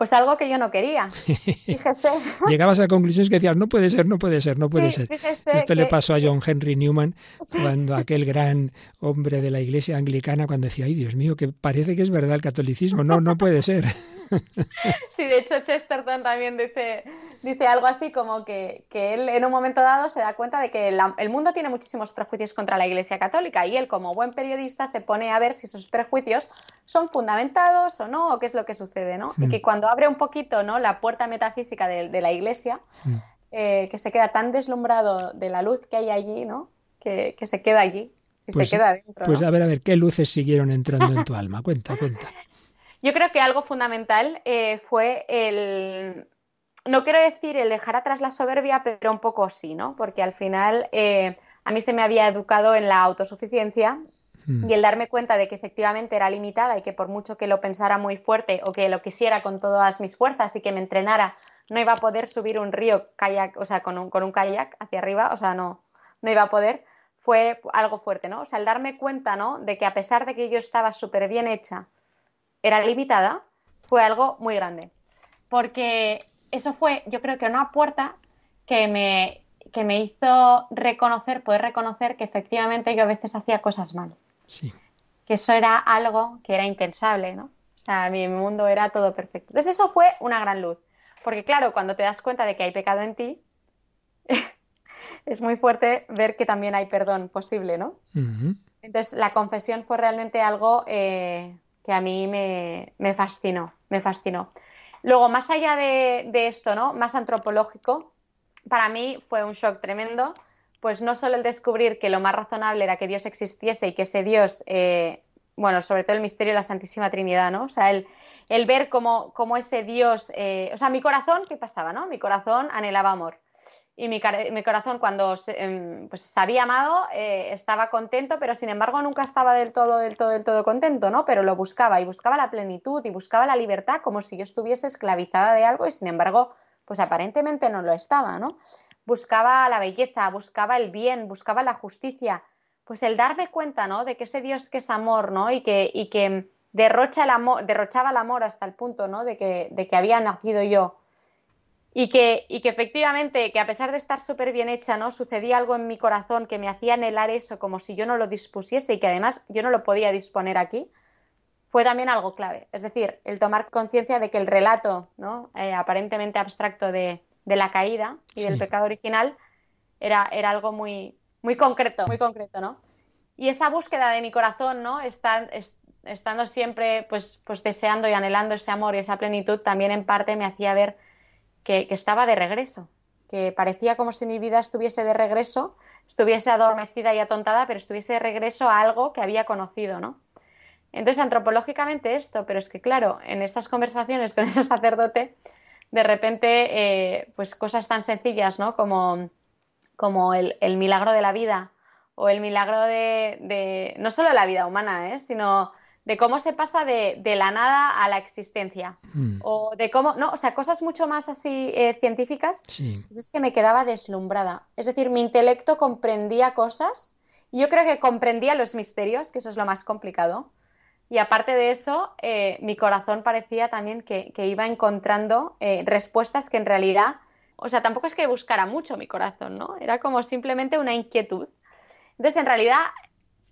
Pues algo que yo no quería. *laughs* Fíjese. Llegabas a conclusiones que decías, no puede ser, no puede ser, no puede ser. Esto le pasó a John Henry Newman cuando aquel gran hombre de la iglesia anglicana cuando decía, ay Dios mío, que parece que es verdad el catolicismo. No, no puede ser. *laughs* Sí, de hecho Chesterton también dice, dice algo así como que, él en un momento dado se da cuenta de que el mundo tiene muchísimos prejuicios contra la Iglesia Católica y él como buen periodista se pone a ver si esos prejuicios son fundamentados o no, o qué es lo que sucede, ¿no? Y mm. que cuando abre un poquito ¿no? la puerta metafísica de, la Iglesia, mm. eh, que se queda tan deslumbrado de la luz que hay allí, ¿no? Que, se queda allí. Pues, se queda dentro, pues a ver, a ver, ¿qué luces siguieron entrando en tu alma? Cuenta, cuenta. *laughs* Yo creo que algo fundamental eh, fue el, no quiero decir el dejar atrás la soberbia, pero un poco sí, ¿no? Porque al final eh, a mí se me había educado en la autosuficiencia. Y el darme cuenta de que efectivamente era limitada y que por mucho que lo pensara muy fuerte o que lo quisiera con todas mis fuerzas y que me entrenara, no iba a poder subir un río kayak, o sea, con un, con un kayak hacia arriba, o sea, no, no iba a poder, fue algo fuerte, ¿no? O sea, el darme cuenta, ¿no? De que a pesar de que yo estaba súper bien hecha, era limitada, fue algo muy grande. Porque eso fue, yo creo que una puerta que me, que me hizo reconocer, poder reconocer que efectivamente yo a veces hacía cosas mal. Sí. Que eso era algo que era impensable, ¿no? O sea, mi mundo era todo perfecto. Entonces eso fue una gran luz. Porque claro, cuando te das cuenta de que hay pecado en ti, *laughs* es muy fuerte ver que también hay perdón posible, ¿no? Entonces la confesión fue realmente algo eh, que a mí me, fascinó, me fascinó. Luego, más allá de, esto, ¿no? Más antropológico, para mí fue un shock tremendo, pues no solo el descubrir que lo más razonable era que Dios existiese y que ese Dios, eh, bueno, sobre todo el misterio de la Santísima Trinidad, ¿no? O sea, el, el ver cómo, cómo ese Dios, eh, o sea, mi corazón, ¿qué pasaba, no? Mi corazón anhelaba amor y mi, corazón cuando em, pues, se, había amado eh, estaba contento, pero sin embargo nunca estaba del todo, del todo, del todo contento, ¿no? Pero lo buscaba y buscaba la plenitud y buscaba la libertad como si yo estuviese esclavizada de algo y sin embargo, pues aparentemente no lo estaba, ¿no? Buscaba la belleza, buscaba el bien, buscaba la justicia. Pues el darme cuenta, ¿no? De que ese Dios que es amor, ¿no? Y que, y que derrocha el amor, derrochaba el amor hasta el punto, ¿no? De que, de que había nacido yo y que, y que efectivamente, que a pesar de estar súper bien hecha, ¿no? Sucedía algo en mi corazón que me hacía anhelar eso como si yo no lo dispusiese y que además yo no lo podía disponer aquí, fue también algo clave. Es decir, el tomar conciencia de que el relato, ¿no? Eh, aparentemente abstracto de, de, la caída y del pecado original era, era algo muy, muy concreto, muy concreto, ¿no? Y esa búsqueda de mi corazón, ¿no? estando siempre, pues, pues deseando y anhelando ese amor y esa plenitud, también en parte me hacía ver que, estaba de regreso, que parecía como si mi vida estuviese de regreso, estuviese adormecida y atontada, pero estuviese de regreso a algo que había conocido, ¿no? Entonces, antropológicamente esto, pero es que claro, en estas conversaciones con ese sacerdote, de repente, eh, pues cosas tan sencillas, ¿no? Como, como el, milagro de la vida o el milagro de, de, no solo la vida humana, ¿eh? sino de cómo se pasa de, la nada a la existencia. Hmm. O de cómo, no, o sea, cosas mucho más así eh, científicas. Sí. Es que me quedaba deslumbrada. Es decir, mi intelecto comprendía cosas y yo creo que comprendía los misterios, que eso es lo más complicado. Y aparte de eso, eh, mi corazón parecía también que, iba encontrando eh, respuestas que en realidad, o sea, tampoco es que buscara mucho mi corazón, ¿no? Era como simplemente una inquietud. Entonces, en realidad,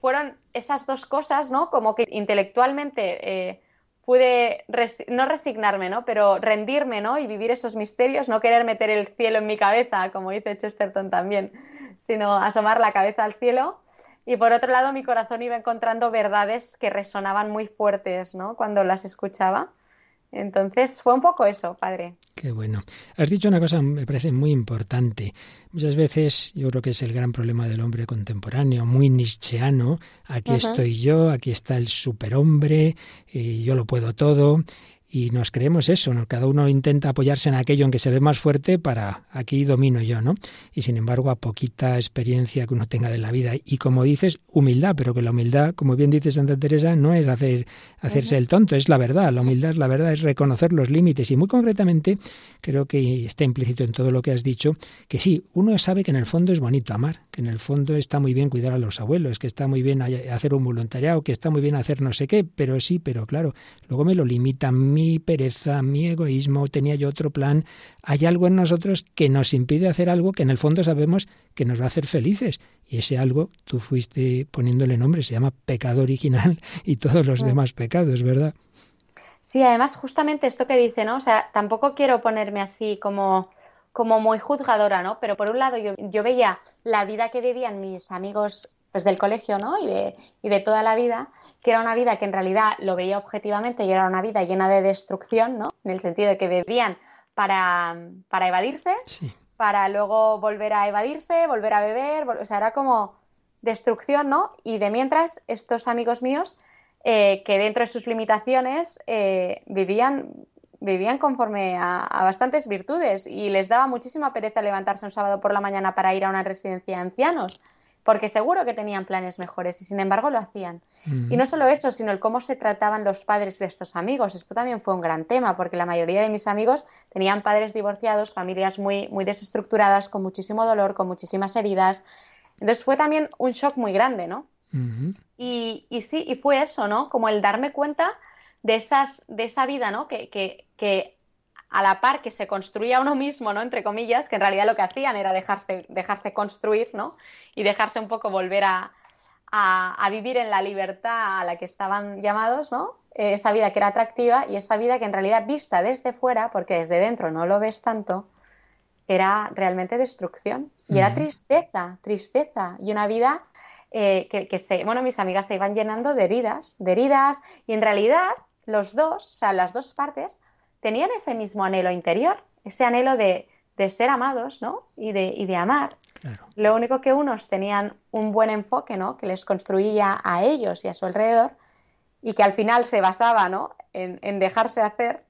fueron esas dos cosas, ¿no? Como que intelectualmente eh, pude no resignarme, ¿no? Pero rendirme, ¿no? Y vivir esos misterios, no querer meter el cielo en mi cabeza, como dice Chesterton también, sino asomar la cabeza al cielo. Y por otro lado, mi corazón iba encontrando verdades que resonaban muy fuertes, ¿no? Cuando las escuchaba. Entonces fue un poco eso, padre. Qué bueno. Has dicho una cosa, me parece muy importante. Muchas veces yo creo que es el gran problema del hombre contemporáneo, muy nietzscheano. Aquí estoy yo, aquí está el superhombre, y yo lo puedo todo y nos creemos eso, ¿no? cada uno intenta apoyarse en aquello en que se ve más fuerte para aquí domino yo, ¿no? Y sin embargo, a poquita experiencia que uno tenga de la vida y como dices, humildad, pero que la humildad, como bien dice Santa Teresa, no es hacer hacerse el tonto, es la verdad, la humildad la verdad, es reconocer los límites y muy concretamente creo que está implícito en todo lo que has dicho que sí, uno sabe que en el fondo es bonito amar, que en el fondo está muy bien cuidar a los abuelos, que está muy bien hacer un voluntariado, que está muy bien hacer no sé qué, pero sí, pero claro, luego me lo limita mi pereza, mi egoísmo, tenía yo otro plan. Hay algo en nosotros que nos impide hacer algo que en el fondo sabemos que nos va a hacer felices. Y ese algo tú fuiste poniéndole nombre, se llama pecado original y todos los demás pecados, ¿verdad? Sí, además justamente esto que dice, ¿no? O sea, tampoco quiero ponerme así como como muy juzgadora, ¿no? Pero por un lado yo, yo veía la vida que vivían mis amigos pues del colegio, ¿no? Y de, y de toda la vida, que era una vida que en realidad lo veía objetivamente y era una vida llena de destrucción, ¿no? En el sentido de que bebían para, para evadirse, para luego volver a evadirse, volver a beber, o sea, era como destrucción, ¿no? Y de mientras, estos amigos míos, eh, que dentro de sus limitaciones eh, vivían, vivían conforme a, a, bastantes virtudes y les daba muchísima pereza levantarse un sábado por la mañana para ir a una residencia de ancianos porque seguro que tenían planes mejores y sin embargo lo hacían. Y no solo eso, sino el cómo se trataban los padres de estos amigos. Esto también fue un gran tema, porque la mayoría de mis amigos tenían padres divorciados, familias muy, muy desestructuradas, con muchísimo dolor, con muchísimas heridas. Entonces fue también un shock muy grande, ¿no? y, y, sí, y fue eso, ¿no? Como el darme cuenta de, esas, de esa vida, ¿no? Que, que, que a la par que se construía uno mismo, ¿no? Entre comillas, que en realidad lo que hacían era dejarse, dejarse construir, ¿no? Y dejarse un poco volver a, a, vivir en la libertad a la que estaban llamados, ¿no? Eh, esa vida que era atractiva y esa vida que en realidad vista desde fuera, porque desde dentro no lo ves tanto, era realmente destrucción. Y era tristeza, tristeza. Y una vida eh, que, que se, bueno, mis amigas se iban llenando de heridas, de heridas, y en realidad los dos, o sea, las dos partes, tenían ese mismo anhelo interior, ese anhelo de, ser amados, ¿no? Y de, y de amar. Lo único que unos tenían un buen enfoque, ¿no? Que les construía a ellos y a su alrededor y que al final se basaba, ¿no? En, en dejarse hacer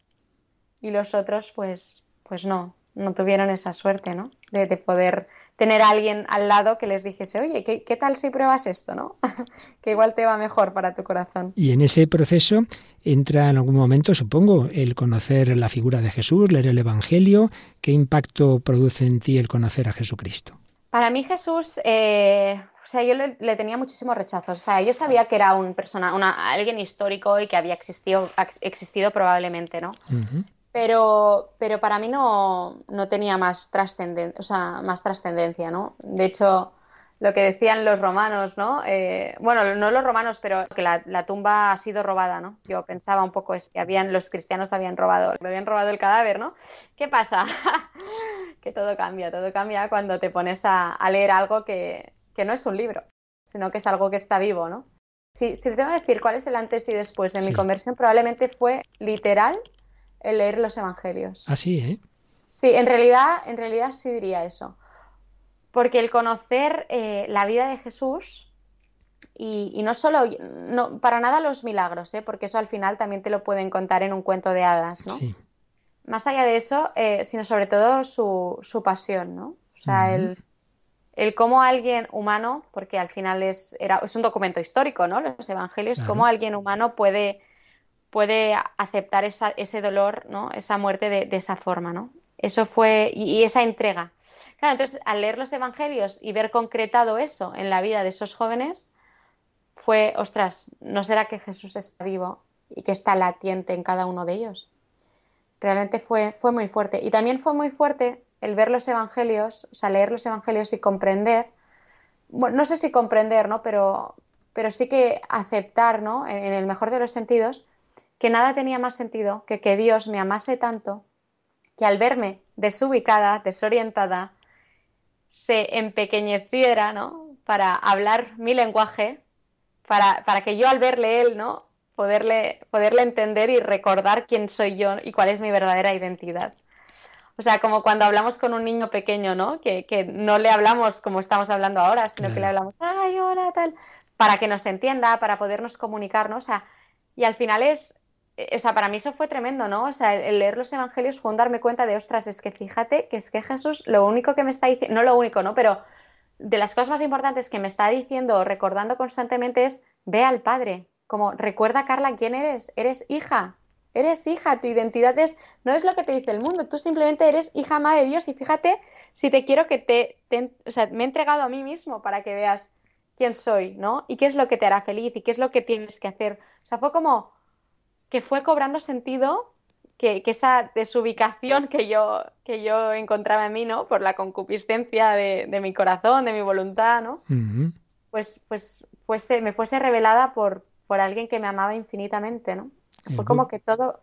y los otros, pues, pues no, no tuvieron esa suerte, ¿no? De, de poder tener a alguien al lado que les dijese, oye, ¿qué, qué tal si pruebas esto, no? *laughs* que igual te va mejor para tu corazón. Y en ese proceso entra en algún momento, supongo, el conocer la figura de Jesús, leer el Evangelio. ¿Qué impacto produce en ti el conocer a Jesucristo? Para mí Jesús, eh, o sea, yo le, tenía muchísimos rechazos. O sea, yo sabía que era un persona, una, alguien histórico y que había existido, existido probablemente, ¿no? Pero, pero para mí no, no tenía más trascendencia, o sea, más trascendencia, ¿no? De hecho, lo que decían los romanos, ¿no? Eh, bueno, no los romanos, pero que la, la, tumba ha sido robada, ¿no? Yo pensaba un poco es que habían, los cristianos habían robado, habían robado el cadáver, ¿no? ¿Qué pasa? *laughs* que todo cambia, todo cambia cuando te pones a, a leer algo que, que, no es un libro, sino que es algo que está vivo, ¿no? Si, si te tengo que decir cuál es el antes y después de mi conversión, probablemente fue literal el leer los evangelios. Así, ¿eh? Sí, en realidad, en realidad sí diría eso. Porque el conocer eh, la vida de Jesús y, no solo, no, para nada los milagros, ¿eh? porque eso al final también te lo pueden contar en un cuento de hadas, ¿no? Sí. Más allá de eso, eh, sino sobre todo su, su, pasión, ¿no? O sea, el, el cómo alguien humano, porque al final es, era, es un documento histórico, ¿no? Los evangelios, cómo alguien humano puede puede aceptar ese dolor, ¿no? Esa muerte de, esa forma, ¿no? Eso fue, y, esa entrega. Claro, entonces al leer los evangelios y ver concretado eso en la vida de esos jóvenes, fue, ostras, ¿no será que Jesús está vivo y que está latiente en cada uno de ellos? Realmente fue, fue muy fuerte. Y también fue muy fuerte el ver los evangelios, o sea, leer los evangelios y comprender, bueno, no sé si comprender, ¿no? Pero, pero sí que aceptar, ¿no? En el mejor de los sentidos, que nada tenía más sentido que que Dios me amase tanto que al verme desubicada, desorientada, se empequeñeciera, ¿no? Para hablar mi lenguaje, para, para que yo al verle él, ¿no? Poderle, poderle entender y recordar quién soy yo y cuál es mi verdadera identidad. O sea, como cuando hablamos con un niño pequeño, ¿no? Que, que no le hablamos como estamos hablando ahora, sino que le hablamos, ay, hola, tal, para que nos entienda, para podernos comunicar, ¿no? O sea, y al final es, o sea, para mí eso fue tremendo, ¿no? O sea, el leer los evangelios fue un darme cuenta de, ostras, es que fíjate que es que Jesús lo único que me está diciendo, no lo único, ¿no? Pero de las cosas más importantes que me está diciendo, recordando constantemente es, ve al Padre, como recuerda, Carla, quién eres, eres hija, eres hija, tu identidad es, no es lo que te dice el mundo, tú simplemente eres hija amada de Dios y fíjate si te quiero que te, te, o sea, me he entregado a mí mismo para que veas quién soy, ¿no? Y qué es lo que te hará feliz y qué es lo que tienes que hacer. O sea, fue como que fue cobrando sentido que, esa desubicación que yo, que yo encontraba en mí, ¿no? Por la concupiscencia de, mi corazón, de mi voluntad, ¿no? Pues, pues fuese, me fuese revelada por, por alguien que me amaba infinitamente, ¿no? Fue como que todo,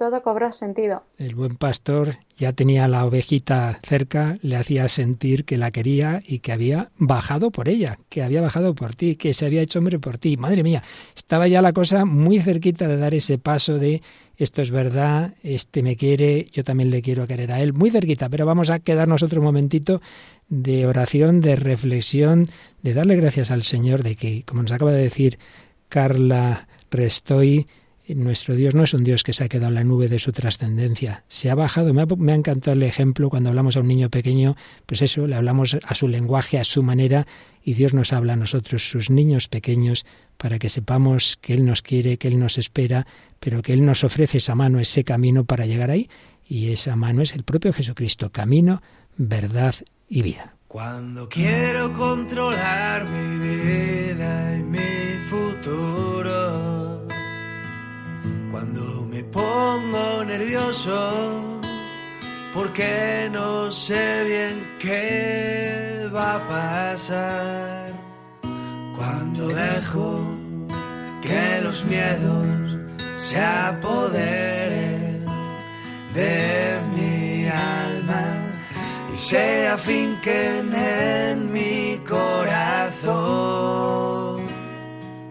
todo cobró sentido. El buen pastor ya tenía la ovejita cerca, le hacía sentir que la quería y que había bajado por ella, que había bajado por ti, que se había hecho hombre por ti. Madre mía, estaba ya la cosa muy cerquita de dar ese paso de esto es verdad, este me quiere, yo también le quiero querer a él, muy cerquita, pero vamos a quedarnos otro momentito de oración, de reflexión, de darle gracias al Señor de que, como nos acaba de decir Carla Restoy, nuestro Dios no es un Dios que se ha quedado en la nube de su trascendencia. Se ha bajado. Me ha, encantado el ejemplo cuando hablamos a un niño pequeño, pues eso, le hablamos a su lenguaje, a su manera, y Dios nos habla a nosotros, sus niños pequeños, para que sepamos que Él nos quiere, que Él nos espera, pero que Él nos ofrece esa mano, ese camino para llegar ahí. Y esa mano es el propio Jesucristo, camino, verdad y vida. Cuando quiero controlar mi vida y mi pongo nervioso, porque no sé bien qué va a pasar. Cuando dejo que los miedos se apoderen de mi alma y se afinquen en mi corazón.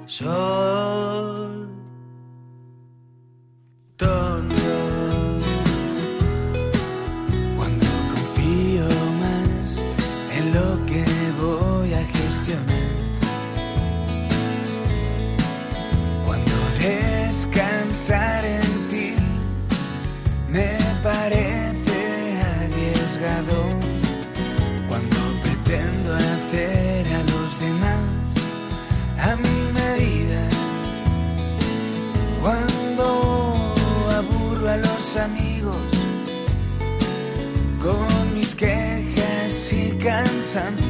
Soy Tú sí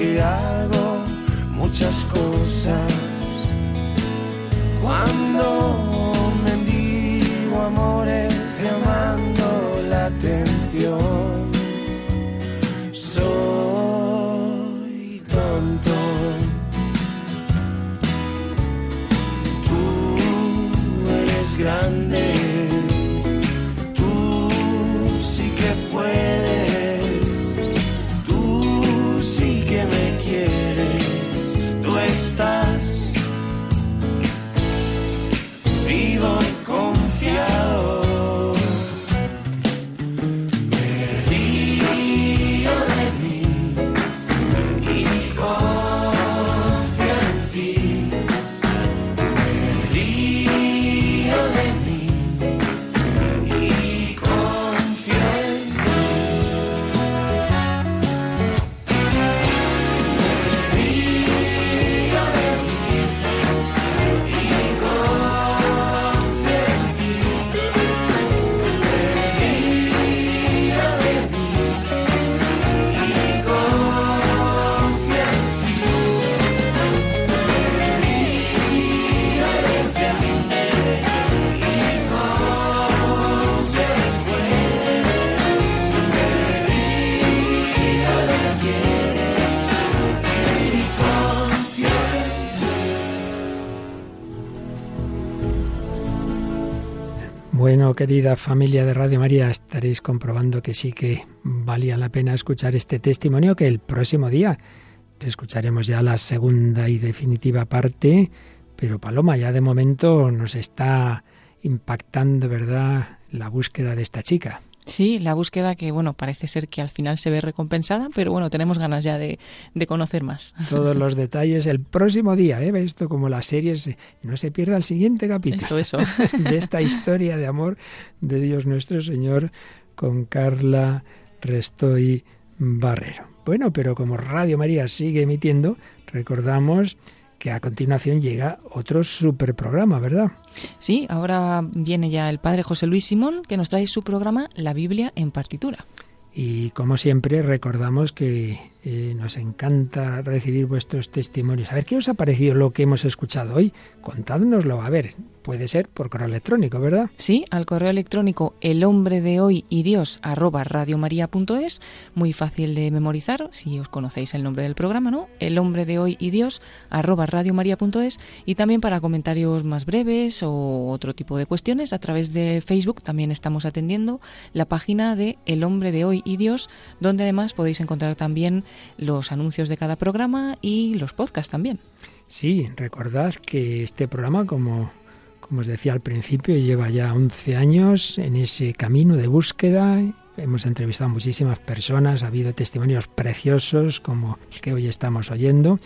que querida familia de Radio María, estaréis comprobando que sí que valía la pena escuchar este testimonio que el próximo día escucharemos ya la segunda y definitiva parte, pero Paloma ya de momento nos está impactando, ¿verdad?, la búsqueda de esta chica. Sí, la búsqueda que, bueno, parece ser que al final se ve recompensada, pero bueno, tenemos ganas ya de, conocer más. Todos los *laughs* detalles el próximo día, ¿eh? Esto como las series, no se pierda el siguiente capítulo. Eso, eso. *laughs* de esta historia de amor de Dios nuestro Señor con Carla Restoy Barrero. Bueno, pero como Radio María sigue emitiendo, recordamos que a continuación llega otro super programa, ¿verdad? Sí, ahora viene ya el padre José Luis Simón que nos trae su programa La Biblia en partitura. Y como siempre recordamos que eh, nos encanta recibir vuestros testimonios. A ver, ¿qué os ha parecido lo que hemos escuchado hoy? Contádnoslo. A ver, puede ser por correo electrónico, ¿verdad? Sí, al correo electrónico el hombre de hoy y Dios arroba radiomaria.es. Muy fácil de memorizar, si os conocéis el nombre del programa, ¿no? El hombre de hoy y Dios arroba. Y también para comentarios más breves o otro tipo de cuestiones, a través de Facebook también estamos atendiendo la página de El hombre de hoy y Dios, donde además podéis encontrar también los anuncios de cada programa y los podcasts también. Sí, recordad que este programa, como, como os decía al principio, lleva ya 11 años en ese camino de búsqueda. Hemos entrevistado a muchísimas personas, ha habido testimonios preciosos como el que hoy estamos oyendo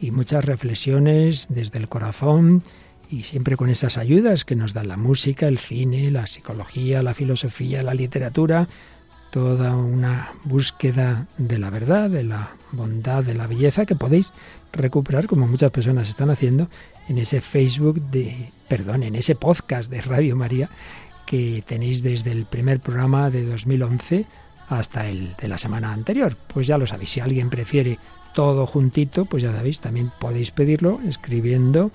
y muchas reflexiones desde el corazón y siempre con esas ayudas que nos dan la música, el cine, la psicología, la filosofía, la literatura, toda una búsqueda de la verdad, de la bondad, de la belleza que podéis recuperar, como muchas personas están haciendo, en ese Facebook de, perdón, en ese podcast de Radio María que tenéis desde el primer programa de 2011 hasta el de la semana anterior. Pues ya lo sabéis, si alguien prefiere todo juntito, pues ya sabéis, también podéis pedirlo escribiendo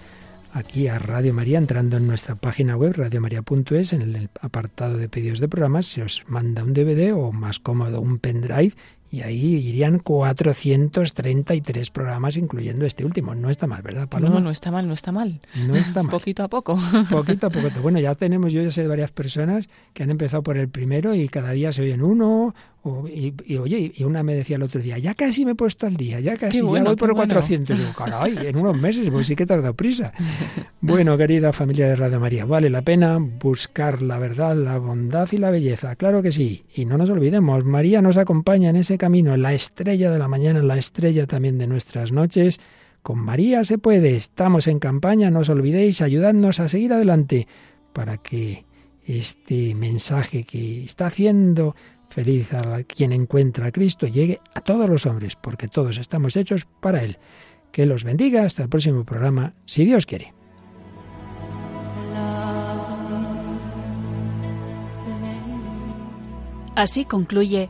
aquí a Radio María, entrando en nuestra página web radiomaria.es, en el apartado de pedidos de programas, se os manda un DVD o más cómodo un pendrive y ahí irían 433 programas, incluyendo este último. No está mal, ¿verdad, Paloma? No, no está mal, no está mal. No está mal. poquito a poco. Poquito a poco. *laughs* Bueno, ya tenemos, yo ya sé de varias personas que han empezado por el primero y cada día se oyen uno y, oye, y una me decía el otro día, ya casi me he puesto al día, ya casi, ya voy por 400. Y digo, caray, en unos meses, pues sí que te has dado prisa. *laughs* bueno, querida familia de Radio María, vale la pena buscar la verdad, la bondad y la belleza, claro que sí. Y no nos olvidemos, María nos acompaña en ese camino, la estrella de la mañana, la estrella también de nuestras noches. Con María se puede, estamos en campaña, no os olvidéis, ayudadnos a seguir adelante para que este mensaje que está haciendo Feliz a quien encuentra a Cristo llegue a todos los hombres, porque todos estamos hechos para Él. Que los bendiga hasta el próximo programa, si Dios quiere. Así concluye